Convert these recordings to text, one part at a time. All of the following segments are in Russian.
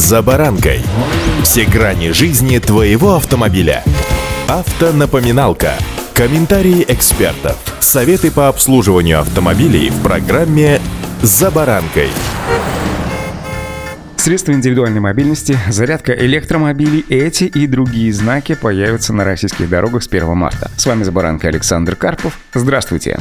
«За баранкой». Все грани жизни твоего автомобиля. Автонапоминалка. Комментарии экспертов. Советы по обслуживанию автомобилей в программе «За баранкой». Средства индивидуальной мобильности, зарядка электромобилей, эти и другие знаки появятся на российских дорогах с 1 марта. С вами Забаранка Александр Карпов. Здравствуйте.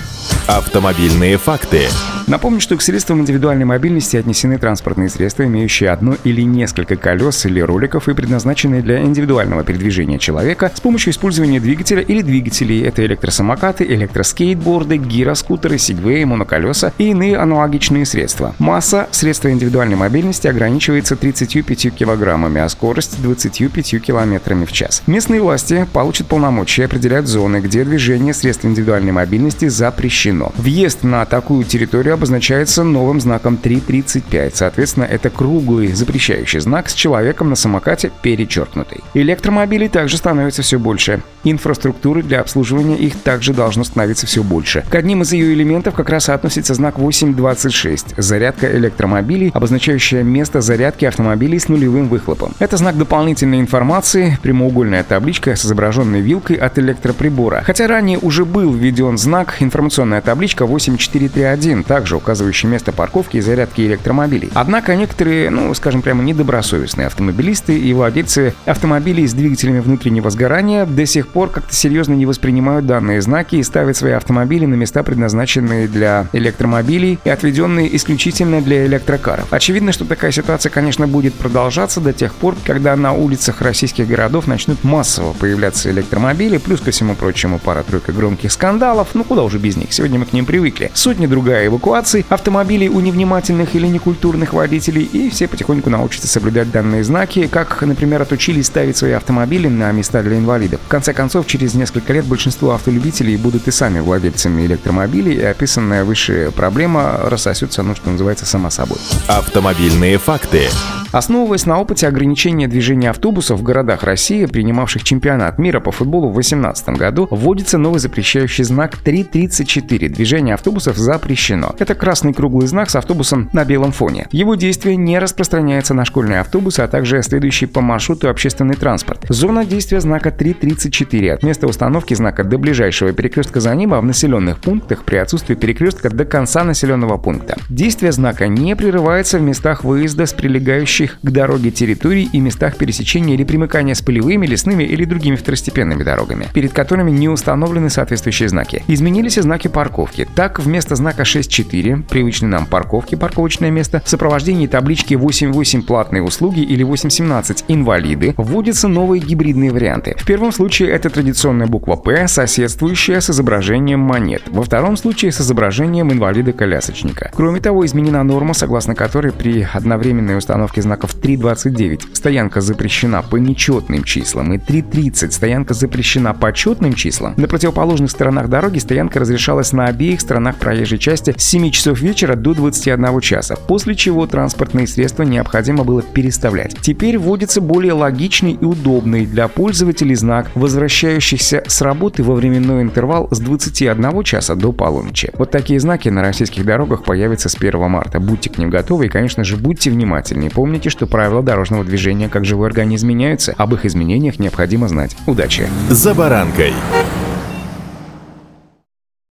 Автомобильные факты. Напомню, что к средствам индивидуальной мобильности отнесены транспортные средства, имеющие одно или несколько колес или роликов и предназначенные для индивидуального передвижения человека с помощью использования двигателя или двигателей. Это электросамокаты, электроскейтборды, гироскутеры, сигвеи, моноколеса и иные аналогичные средства. Масса средства индивидуальной мобильности ограничивается 35 килограммами, а скорость 25 километрами в час. Местные власти получат полномочия определять зоны, где движение средств индивидуальной мобильности запрещено. Въезд на такую территорию обозначается новым знаком 335. Соответственно, это круглый запрещающий знак с человеком на самокате перечеркнутый. Электромобилей также становится все больше. Инфраструктуры для обслуживания их также должно становиться все больше. К одним из ее элементов как раз относится знак 826 – зарядка электромобилей, обозначающая место зарядки автомобилей с нулевым выхлопом. Это знак дополнительной информации, прямоугольная табличка с изображенной вилкой от электроприбора. Хотя ранее уже был введен знак информационная табличка 8431, также указывающий место парковки и зарядки электромобилей. Однако некоторые, ну, скажем прямо, недобросовестные автомобилисты и владельцы автомобилей с двигателями внутреннего сгорания до сих пор как-то серьезно не воспринимают данные знаки и ставят свои автомобили на места, предназначенные для электромобилей и отведенные исключительно для электрокаров. Очевидно, что такая ситуация, конечно, будет продолжаться до тех пор, когда на улицах российских городов начнут массово появляться электромобили, плюс ко всему прочему пара-тройка громких скандалов, ну куда уже без них, сегодня мы к ним привыкли. Сотни другая эвакуация ситуаций, автомобилей у невнимательных или некультурных водителей, и все потихоньку научатся соблюдать данные знаки, как, например, отучились ставить свои автомобили на места для инвалидов. В конце концов, через несколько лет большинство автолюбителей будут и сами владельцами электромобилей, и описанная выше проблема рассосется, ну, что называется, сама собой. Автомобильные факты. Основываясь на опыте ограничения движения автобусов в городах России, принимавших чемпионат мира по футболу в 2018 году, вводится новый запрещающий знак 334. Движение автобусов запрещено. Это красный круглый знак с автобусом на белом фоне. Его действие не распространяется на школьные автобусы, а также следующий по маршруту общественный транспорт. Зона действия знака 334 от места установки знака до ближайшего перекрестка за ним, а в населенных пунктах при отсутствии перекрестка до конца населенного пункта. Действие знака не прерывается в местах выезда с прилегающей прилегающих к дороге территорий и местах пересечения или примыкания с полевыми, лесными или другими второстепенными дорогами, перед которыми не установлены соответствующие знаки. Изменились и знаки парковки. Так, вместо знака 6.4, привычной нам парковки, парковочное место, в сопровождении таблички 8.8 платные услуги или 8.17 инвалиды, вводятся новые гибридные варианты. В первом случае это традиционная буква П, соседствующая с изображением монет. Во втором случае с изображением инвалида-колясочника. Кроме того, изменена норма, согласно которой при одновременной установке знаков 3.29 стоянка запрещена по нечетным числам и 3.30 стоянка запрещена по четным числам, на противоположных сторонах дороги стоянка разрешалась на обеих сторонах проезжей части с 7 часов вечера до 21 часа, после чего транспортные средства необходимо было переставлять. Теперь вводится более логичный и удобный для пользователей знак, возвращающийся с работы во временной интервал с 21 часа до полуночи. Вот такие знаки на российских дорогах появятся с 1 марта. Будьте к ним готовы и, конечно же, будьте внимательнее. Помните, Помните, что правила дорожного движения как живой организм меняются. Об их изменениях необходимо знать. Удачи! За баранкой!